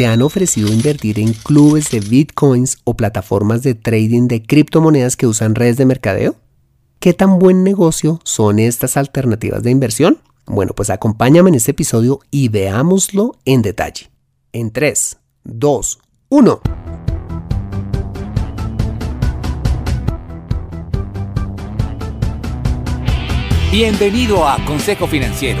¿Te han ofrecido invertir en clubes de bitcoins o plataformas de trading de criptomonedas que usan redes de mercadeo? ¿Qué tan buen negocio son estas alternativas de inversión? Bueno, pues acompáñame en este episodio y veámoslo en detalle. En 3, 2, 1. Bienvenido a Consejo Financiero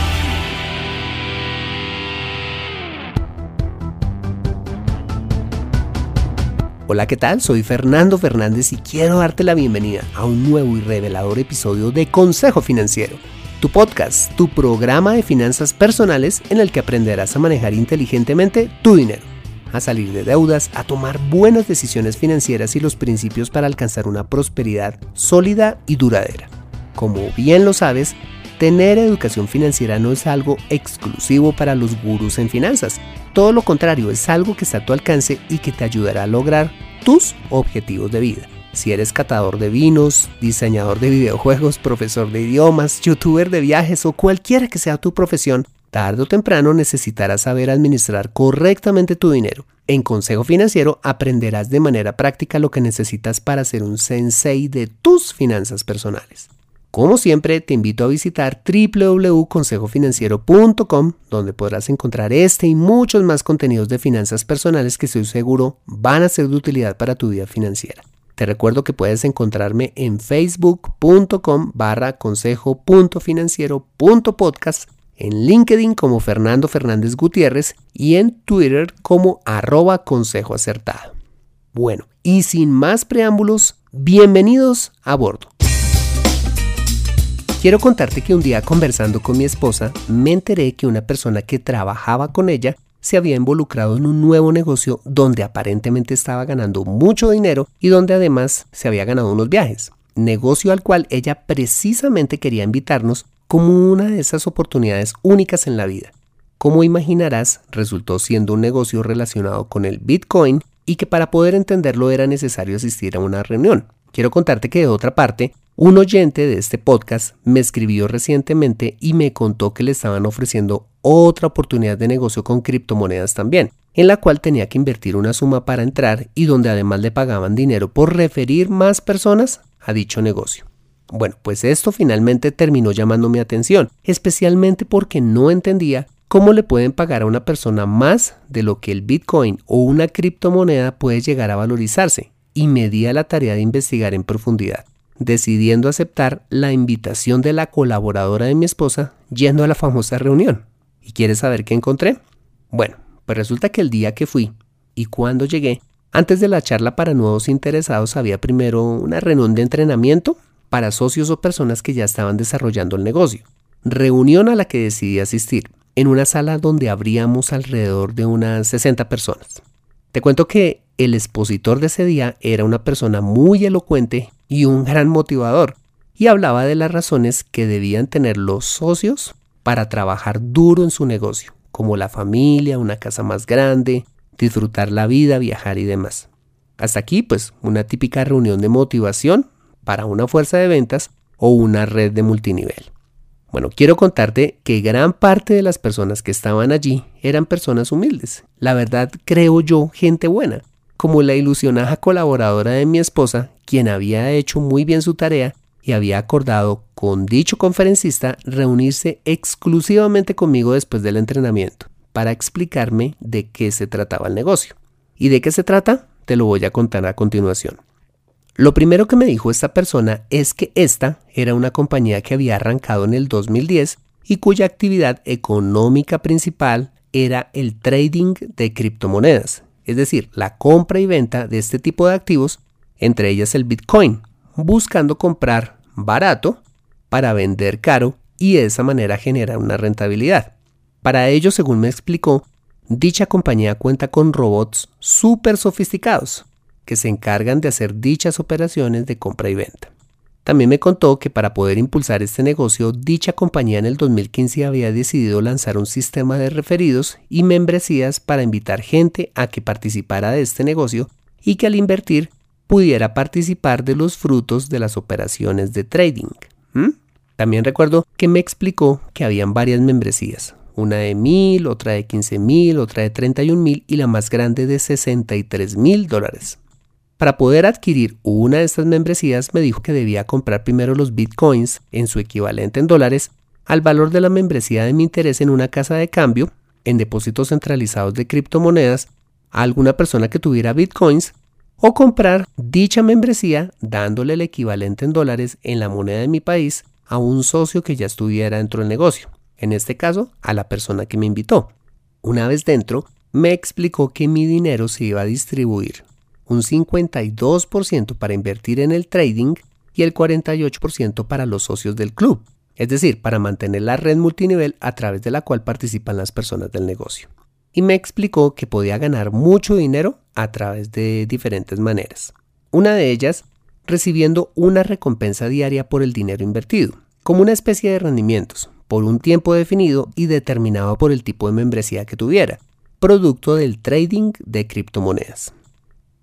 Hola, ¿qué tal? Soy Fernando Fernández y quiero darte la bienvenida a un nuevo y revelador episodio de Consejo Financiero, tu podcast, tu programa de finanzas personales en el que aprenderás a manejar inteligentemente tu dinero, a salir de deudas, a tomar buenas decisiones financieras y los principios para alcanzar una prosperidad sólida y duradera. Como bien lo sabes, Tener educación financiera no es algo exclusivo para los gurús en finanzas. Todo lo contrario, es algo que está a tu alcance y que te ayudará a lograr tus objetivos de vida. Si eres catador de vinos, diseñador de videojuegos, profesor de idiomas, youtuber de viajes o cualquiera que sea tu profesión, tarde o temprano necesitarás saber administrar correctamente tu dinero. En Consejo Financiero aprenderás de manera práctica lo que necesitas para ser un sensei de tus finanzas personales. Como siempre, te invito a visitar www.consejofinanciero.com, donde podrás encontrar este y muchos más contenidos de finanzas personales que estoy seguro van a ser de utilidad para tu vida financiera. Te recuerdo que puedes encontrarme en facebook.com barra consejo.financiero.podcast, en LinkedIn como Fernando Fernández Gutiérrez y en Twitter como arroba. Bueno, y sin más preámbulos, bienvenidos a bordo. Quiero contarte que un día conversando con mi esposa me enteré que una persona que trabajaba con ella se había involucrado en un nuevo negocio donde aparentemente estaba ganando mucho dinero y donde además se había ganado unos viajes. Negocio al cual ella precisamente quería invitarnos como una de esas oportunidades únicas en la vida. Como imaginarás, resultó siendo un negocio relacionado con el Bitcoin y que para poder entenderlo era necesario asistir a una reunión. Quiero contarte que de otra parte, un oyente de este podcast me escribió recientemente y me contó que le estaban ofreciendo otra oportunidad de negocio con criptomonedas también, en la cual tenía que invertir una suma para entrar y donde además le pagaban dinero por referir más personas a dicho negocio. Bueno, pues esto finalmente terminó llamando mi atención, especialmente porque no entendía cómo le pueden pagar a una persona más de lo que el Bitcoin o una criptomoneda puede llegar a valorizarse, y me di a la tarea de investigar en profundidad decidiendo aceptar la invitación de la colaboradora de mi esposa yendo a la famosa reunión. ¿Y quieres saber qué encontré? Bueno, pues resulta que el día que fui y cuando llegué, antes de la charla para nuevos interesados había primero una reunión de entrenamiento para socios o personas que ya estaban desarrollando el negocio. Reunión a la que decidí asistir, en una sala donde habríamos alrededor de unas 60 personas. Te cuento que el expositor de ese día era una persona muy elocuente y un gran motivador, y hablaba de las razones que debían tener los socios para trabajar duro en su negocio, como la familia, una casa más grande, disfrutar la vida, viajar y demás. Hasta aquí, pues, una típica reunión de motivación para una fuerza de ventas o una red de multinivel. Bueno, quiero contarte que gran parte de las personas que estaban allí eran personas humildes. La verdad, creo yo, gente buena como la ilusionada colaboradora de mi esposa, quien había hecho muy bien su tarea y había acordado con dicho conferencista reunirse exclusivamente conmigo después del entrenamiento para explicarme de qué se trataba el negocio. ¿Y de qué se trata? Te lo voy a contar a continuación. Lo primero que me dijo esta persona es que esta era una compañía que había arrancado en el 2010 y cuya actividad económica principal era el trading de criptomonedas, es decir, la compra y venta de este tipo de activos, entre ellas el Bitcoin, buscando comprar barato para vender caro y de esa manera generar una rentabilidad. Para ello, según me explicó, dicha compañía cuenta con robots súper sofisticados que se encargan de hacer dichas operaciones de compra y venta. También me contó que para poder impulsar este negocio, dicha compañía en el 2015 había decidido lanzar un sistema de referidos y membresías para invitar gente a que participara de este negocio y que al invertir pudiera participar de los frutos de las operaciones de trading. También recuerdo que me explicó que habían varias membresías, una de mil, otra de 15 mil, otra de 31 mil y la más grande de 63 mil dólares. Para poder adquirir una de estas membresías me dijo que debía comprar primero los bitcoins en su equivalente en dólares al valor de la membresía de mi interés en una casa de cambio, en depósitos centralizados de criptomonedas, a alguna persona que tuviera bitcoins o comprar dicha membresía dándole el equivalente en dólares en la moneda de mi país a un socio que ya estuviera dentro del negocio, en este caso a la persona que me invitó. Una vez dentro, me explicó que mi dinero se iba a distribuir un 52% para invertir en el trading y el 48% para los socios del club, es decir, para mantener la red multinivel a través de la cual participan las personas del negocio y me explicó que podía ganar mucho dinero a través de diferentes maneras. Una de ellas, recibiendo una recompensa diaria por el dinero invertido, como una especie de rendimientos, por un tiempo definido y determinado por el tipo de membresía que tuviera, producto del trading de criptomonedas.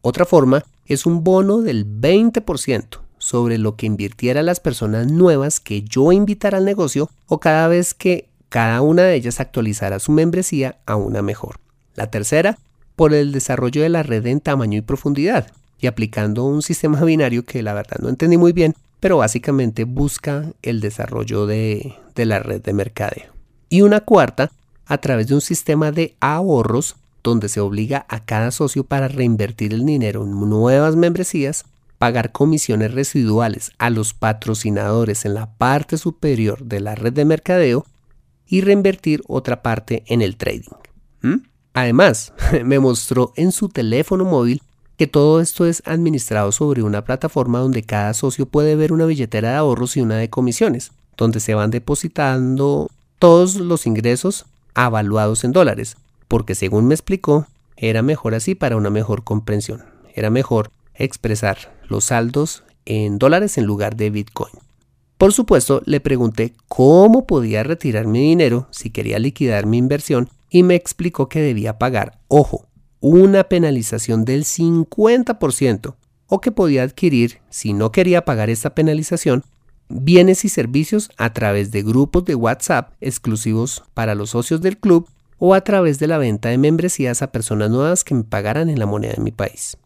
Otra forma es un bono del 20% sobre lo que invirtiera las personas nuevas que yo invitara al negocio o cada vez que cada una de ellas actualizará su membresía a una mejor. La tercera, por el desarrollo de la red en tamaño y profundidad, y aplicando un sistema binario que la verdad no entendí muy bien, pero básicamente busca el desarrollo de, de la red de mercadeo. Y una cuarta, a través de un sistema de ahorros donde se obliga a cada socio para reinvertir el dinero en nuevas membresías, pagar comisiones residuales a los patrocinadores en la parte superior de la red de mercadeo y reinvertir otra parte en el trading. Además, me mostró en su teléfono móvil que todo esto es administrado sobre una plataforma donde cada socio puede ver una billetera de ahorros y una de comisiones, donde se van depositando todos los ingresos avaluados en dólares, porque según me explicó, era mejor así para una mejor comprensión. Era mejor expresar los saldos en dólares en lugar de Bitcoin. Por supuesto, le pregunté cómo podía retirar mi dinero si quería liquidar mi inversión y me explicó que debía pagar, ojo, una penalización del 50% o que podía adquirir, si no quería pagar esta penalización, bienes y servicios a través de grupos de WhatsApp exclusivos para los socios del club o a través de la venta de membresías a personas nuevas que me pagaran en la moneda de mi país.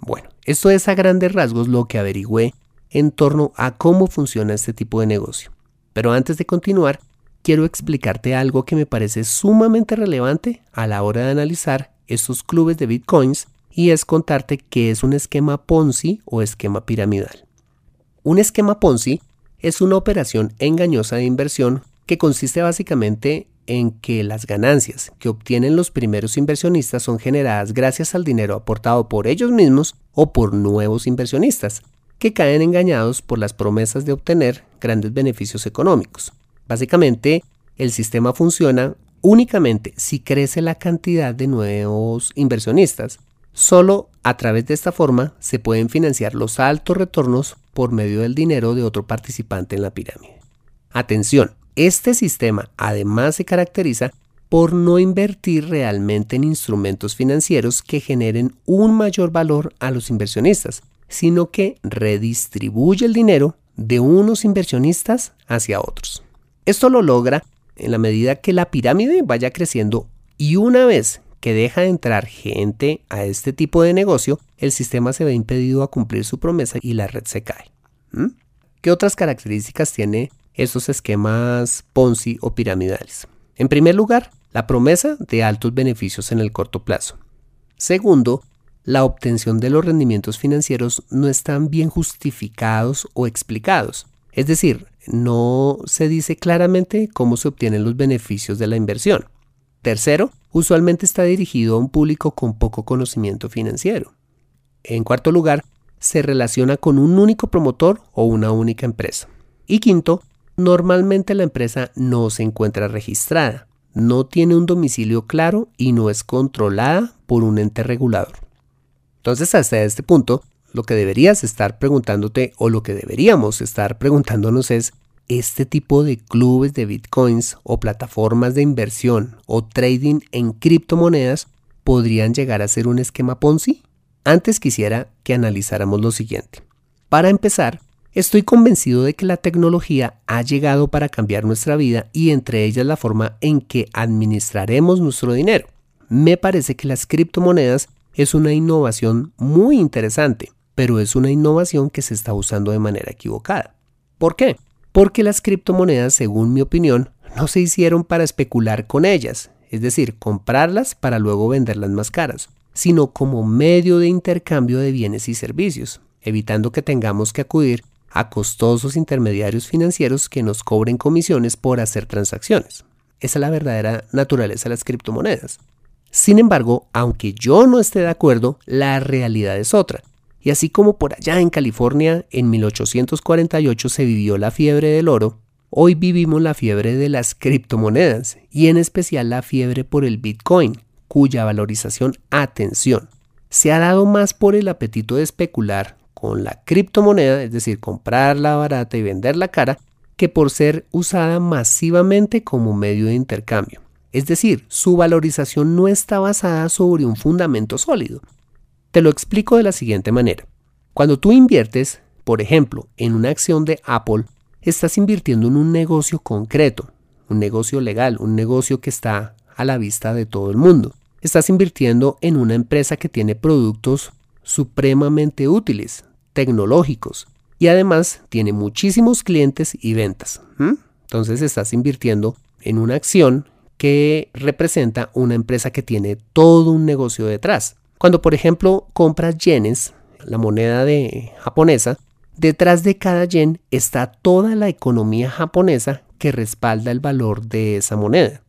Bueno, esto es a grandes rasgos lo que averigüé en torno a cómo funciona este tipo de negocio. Pero antes de continuar, quiero explicarte algo que me parece sumamente relevante a la hora de analizar estos clubes de bitcoins y es contarte qué es un esquema Ponzi o esquema piramidal. Un esquema Ponzi es una operación engañosa de inversión que consiste básicamente en que las ganancias que obtienen los primeros inversionistas son generadas gracias al dinero aportado por ellos mismos o por nuevos inversionistas, que caen engañados por las promesas de obtener grandes beneficios económicos. Básicamente, el sistema funciona únicamente si crece la cantidad de nuevos inversionistas. Solo a través de esta forma se pueden financiar los altos retornos por medio del dinero de otro participante en la pirámide. Atención, este sistema además se caracteriza por no invertir realmente en instrumentos financieros que generen un mayor valor a los inversionistas, sino que redistribuye el dinero de unos inversionistas hacia otros. Esto lo logra en la medida que la pirámide vaya creciendo y una vez que deja de entrar gente a este tipo de negocio, el sistema se ve impedido a cumplir su promesa y la red se cae. ¿Mm? ¿Qué otras características tiene estos esquemas Ponzi o piramidales? En primer lugar, la promesa de altos beneficios en el corto plazo. Segundo, la obtención de los rendimientos financieros no están bien justificados o explicados. Es decir, no se dice claramente cómo se obtienen los beneficios de la inversión. Tercero, usualmente está dirigido a un público con poco conocimiento financiero. En cuarto lugar, se relaciona con un único promotor o una única empresa. Y quinto, normalmente la empresa no se encuentra registrada, no tiene un domicilio claro y no es controlada por un ente regulador. Entonces, hasta este punto, lo que deberías estar preguntándote o lo que deberíamos estar preguntándonos es, ¿este tipo de clubes de bitcoins o plataformas de inversión o trading en criptomonedas podrían llegar a ser un esquema Ponzi? Antes quisiera que analizáramos lo siguiente. Para empezar, estoy convencido de que la tecnología ha llegado para cambiar nuestra vida y entre ellas la forma en que administraremos nuestro dinero. Me parece que las criptomonedas es una innovación muy interesante, pero es una innovación que se está usando de manera equivocada. ¿Por qué? Porque las criptomonedas, según mi opinión, no se hicieron para especular con ellas, es decir, comprarlas para luego venderlas más caras sino como medio de intercambio de bienes y servicios, evitando que tengamos que acudir a costosos intermediarios financieros que nos cobren comisiones por hacer transacciones. Esa es la verdadera naturaleza de las criptomonedas. Sin embargo, aunque yo no esté de acuerdo, la realidad es otra. Y así como por allá en California en 1848 se vivió la fiebre del oro, hoy vivimos la fiebre de las criptomonedas y en especial la fiebre por el Bitcoin, cuya valorización, atención, se ha dado más por el apetito de especular con la criptomoneda, es decir, comprarla barata y venderla cara, que por ser usada masivamente como medio de intercambio. Es decir, su valorización no está basada sobre un fundamento sólido. Te lo explico de la siguiente manera. Cuando tú inviertes, por ejemplo, en una acción de Apple, estás invirtiendo en un negocio concreto, un negocio legal, un negocio que está a la vista de todo el mundo. Estás invirtiendo en una empresa que tiene productos supremamente útiles, tecnológicos, y además tiene muchísimos clientes y ventas. Entonces estás invirtiendo en una acción que representa una empresa que tiene todo un negocio detrás. Cuando por ejemplo compras yenes, la moneda de japonesa, detrás de cada yen está toda la economía japonesa que respalda el valor de esa moneda.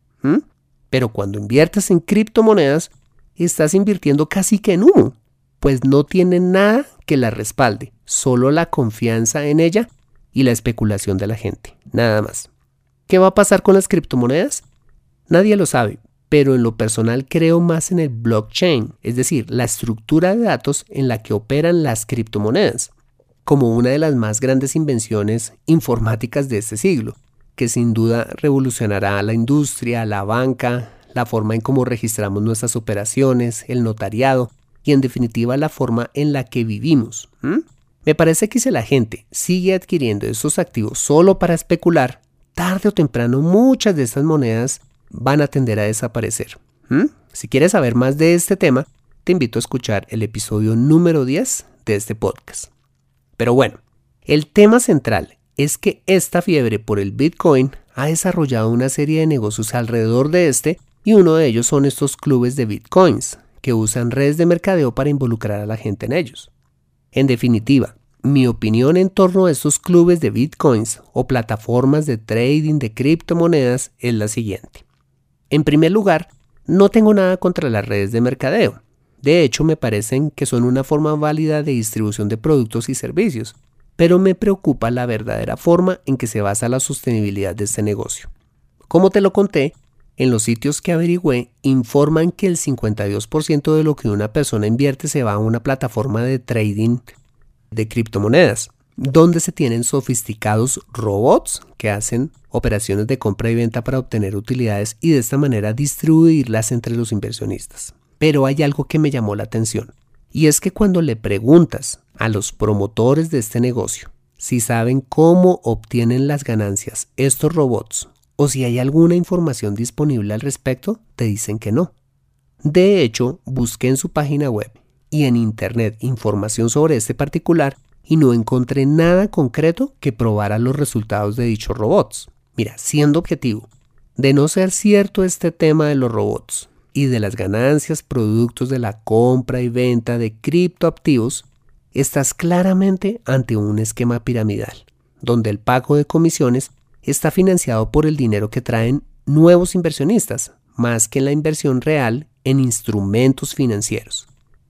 Pero cuando inviertes en criptomonedas, estás invirtiendo casi que en humo, pues no tiene nada que la respalde, solo la confianza en ella y la especulación de la gente, nada más. ¿Qué va a pasar con las criptomonedas? Nadie lo sabe, pero en lo personal creo más en el blockchain, es decir, la estructura de datos en la que operan las criptomonedas, como una de las más grandes invenciones informáticas de este siglo que sin duda revolucionará la industria, la banca, la forma en cómo registramos nuestras operaciones, el notariado y en definitiva la forma en la que vivimos. Me parece que si la gente sigue adquiriendo esos activos solo para especular, tarde o temprano muchas de estas monedas van a tender a desaparecer. Si quieres saber más de este tema, te invito a escuchar el episodio número 10 de este podcast. Pero bueno, el tema central es que esta fiebre por el Bitcoin ha desarrollado una serie de negocios alrededor de este y uno de ellos son estos clubes de Bitcoins, que usan redes de mercadeo para involucrar a la gente en ellos. En definitiva, mi opinión en torno a estos clubes de Bitcoins o plataformas de trading de criptomonedas es la siguiente. En primer lugar, no tengo nada contra las redes de mercadeo. De hecho, me parecen que son una forma válida de distribución de productos y servicios, pero me preocupa la verdadera forma en que se basa la sostenibilidad de este negocio. Como te lo conté, en los sitios que averigüé informan que el 52% de lo que una persona invierte se va a una plataforma de trading de criptomonedas, donde se tienen sofisticados robots que hacen operaciones de compra y venta para obtener utilidades y de esta manera distribuirlas entre los inversionistas. Pero hay algo que me llamó la atención. Y es que cuando le preguntas a los promotores de este negocio si saben cómo obtienen las ganancias estos robots o si hay alguna información disponible al respecto, te dicen que no. De hecho, busqué en su página web y en internet información sobre este particular y no encontré nada concreto que probara los resultados de dichos robots. Mira, siendo objetivo, de no ser cierto este tema de los robots, y de las ganancias productos de la compra y venta de criptoactivos, estás claramente ante un esquema piramidal, donde el pago de comisiones está financiado por el dinero que traen nuevos inversionistas, más que en la inversión real en instrumentos financieros.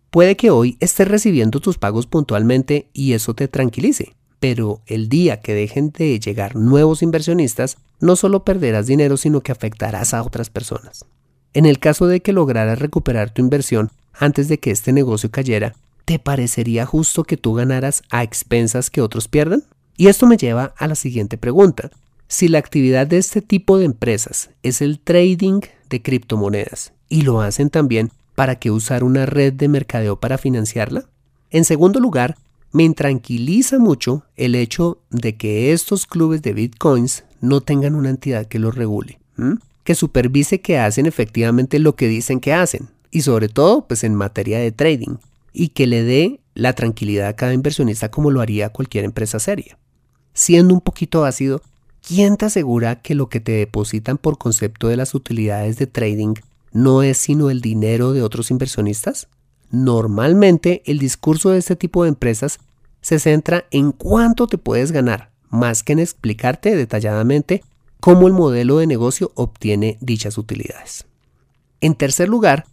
Puede que hoy estés recibiendo tus pagos puntualmente y eso te tranquilice, pero el día que dejen de llegar nuevos inversionistas, no solo perderás dinero, sino que afectarás a otras personas. En el caso de que lograras recuperar tu inversión antes de que este negocio cayera, ¿te parecería justo que tú ganaras a expensas que otros pierdan? Y esto me lleva a la siguiente pregunta. Si la actividad de este tipo de empresas es el trading de criptomonedas y lo hacen también, ¿para qué usar una red de mercadeo para financiarla? En segundo lugar, me intranquiliza mucho el hecho de que estos clubes de bitcoins no tengan una entidad que los regule, que supervise que hacen efectivamente lo que dicen que hacen, y sobre todo pues en materia de trading, y que le dé la tranquilidad a cada inversionista como lo haría cualquier empresa seria. Siendo un poquito ácido, ¿quién te asegura que lo que te depositan por concepto de las utilidades de trading no es sino el dinero de otros inversionistas? Normalmente el discurso de este tipo de empresas se centra en cuánto te puedes ganar, más que en explicarte detalladamente cómo el modelo de negocio obtiene dichas utilidades. En tercer lugar,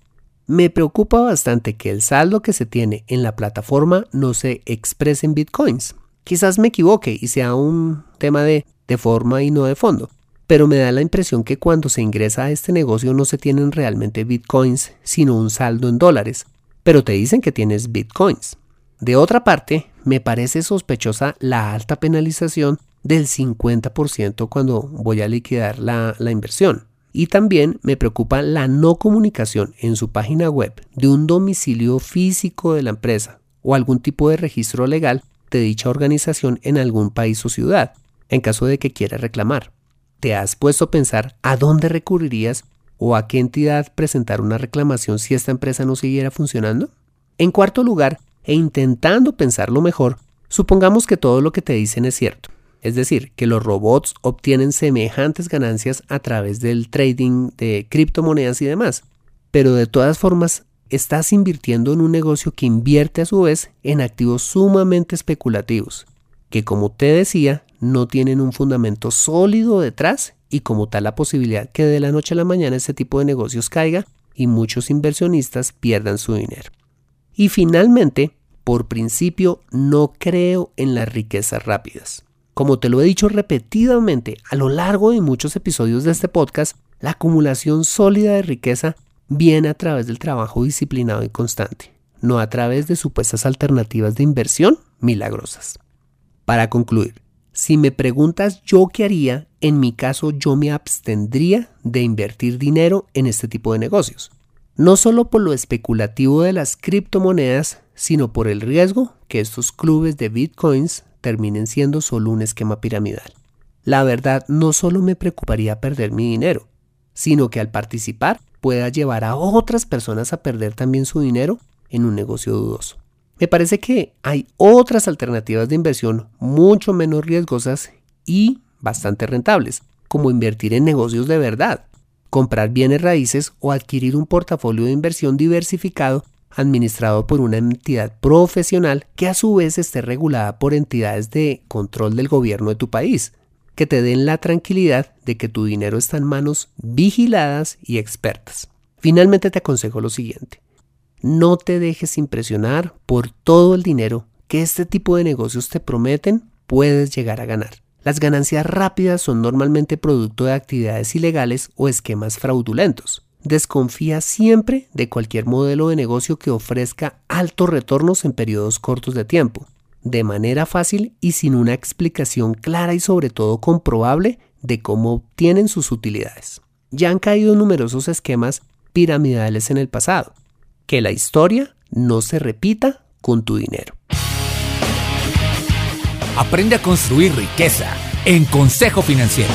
me preocupa bastante que el saldo que se tiene en la plataforma no se exprese en bitcoins. Quizás me equivoque y sea un tema de, de forma y no de fondo, pero me da la impresión que cuando se ingresa a este negocio no se tienen realmente bitcoins, sino un saldo en dólares, pero te dicen que tienes bitcoins. De otra parte, me parece sospechosa la alta penalización del 50% cuando voy a liquidar la, inversión. Y también me preocupa la no comunicación en su página web de un domicilio físico de la empresa o algún tipo de registro legal de dicha organización en algún país o ciudad, en caso de que quiera reclamar. ¿Te has puesto a pensar a dónde recurrirías o a qué entidad presentar una reclamación si esta empresa no siguiera funcionando? En cuarto lugar, e intentando pensarlo mejor, supongamos que todo lo que te dicen es cierto. Es decir, que los robots obtienen semejantes ganancias a través del trading de criptomonedas y demás. Pero de todas formas, estás invirtiendo en un negocio que invierte a su vez en activos sumamente especulativos, que como te decía, no tienen un fundamento sólido detrás y como tal la posibilidad que de la noche a la mañana este tipo de negocios caiga y muchos inversionistas pierdan su dinero. Y finalmente, por principio, no creo en las riquezas rápidas. Como te lo he dicho repetidamente a lo largo de muchos episodios de este podcast, la acumulación sólida de riqueza viene a través del trabajo disciplinado y constante, no a través de supuestas alternativas de inversión milagrosas. Para concluir, si me preguntas yo qué haría, en mi caso yo me abstendría de invertir dinero en este tipo de negocios no solo por lo especulativo de las criptomonedas, sino por el riesgo que estos clubes de bitcoins terminen siendo solo un esquema piramidal. La verdad, no solo me preocuparía perder mi dinero, sino que al participar pueda llevar a otras personas a perder también su dinero en un negocio dudoso. Me parece que hay otras alternativas de inversión mucho menos riesgosas y bastante rentables, como invertir en negocios de verdad, comprar bienes raíces o adquirir un portafolio de inversión diversificado administrado por una entidad profesional que a su vez esté regulada por entidades de control del gobierno de tu país, que te den la tranquilidad de que tu dinero está en manos vigiladas y expertas. Finalmente te aconsejo lo siguiente. No te dejes impresionar por todo el dinero que este tipo de negocios te prometen puedes llegar a ganar. Las ganancias rápidas son normalmente producto de actividades ilegales o esquemas fraudulentos. Desconfía siempre de cualquier modelo de negocio que ofrezca altos retornos en periodos cortos de tiempo, de manera fácil y sin una explicación clara y sobre todo comprobable de cómo obtienen sus utilidades. Ya han caído numerosos esquemas piramidales en el pasado. Que la historia no se repita con tu dinero. Aprende a construir riqueza en Consejo Financiero.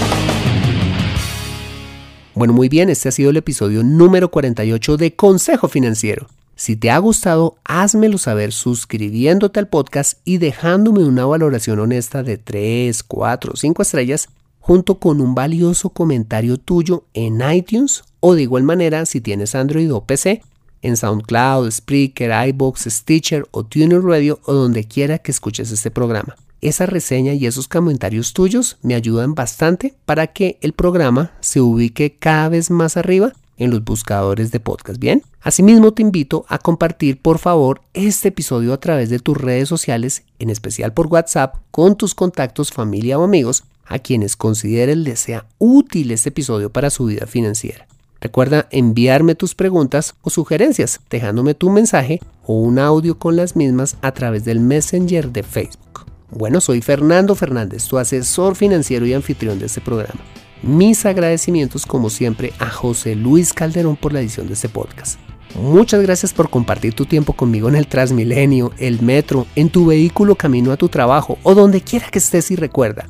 Bueno, muy bien, este ha sido el episodio número 48 de Consejo Financiero. Si te ha gustado, házmelo saber suscribiéndote al podcast y dejándome una valoración honesta de 3, 4, 5 estrellas junto con un valioso comentario tuyo en iTunes o de igual manera si tienes Android o PC en SoundCloud, Spreaker, iBox, Stitcher o Tuner Radio o donde quiera que escuches este programa esa reseña y esos comentarios tuyos me ayudan bastante para que el programa se ubique cada vez más arriba en los buscadores de podcast. Bien, asimismo te invito a compartir por favor este episodio a través de tus redes sociales, en especial por WhatsApp, con tus contactos, familia o amigos, a quienes consideres les sea útil este episodio para su vida financiera. Recuerda enviarme tus preguntas o sugerencias dejándome tu mensaje o un audio con las mismas a través del Messenger de Facebook. Bueno, soy Fernando Fernández, tu asesor financiero y anfitrión de este programa. Mis agradecimientos como siempre a José Luis Calderón por la edición de este podcast. Muchas gracias por compartir tu tiempo conmigo en el Transmilenio, el metro, en tu vehículo camino a tu trabajo o donde quiera que estés y recuerda.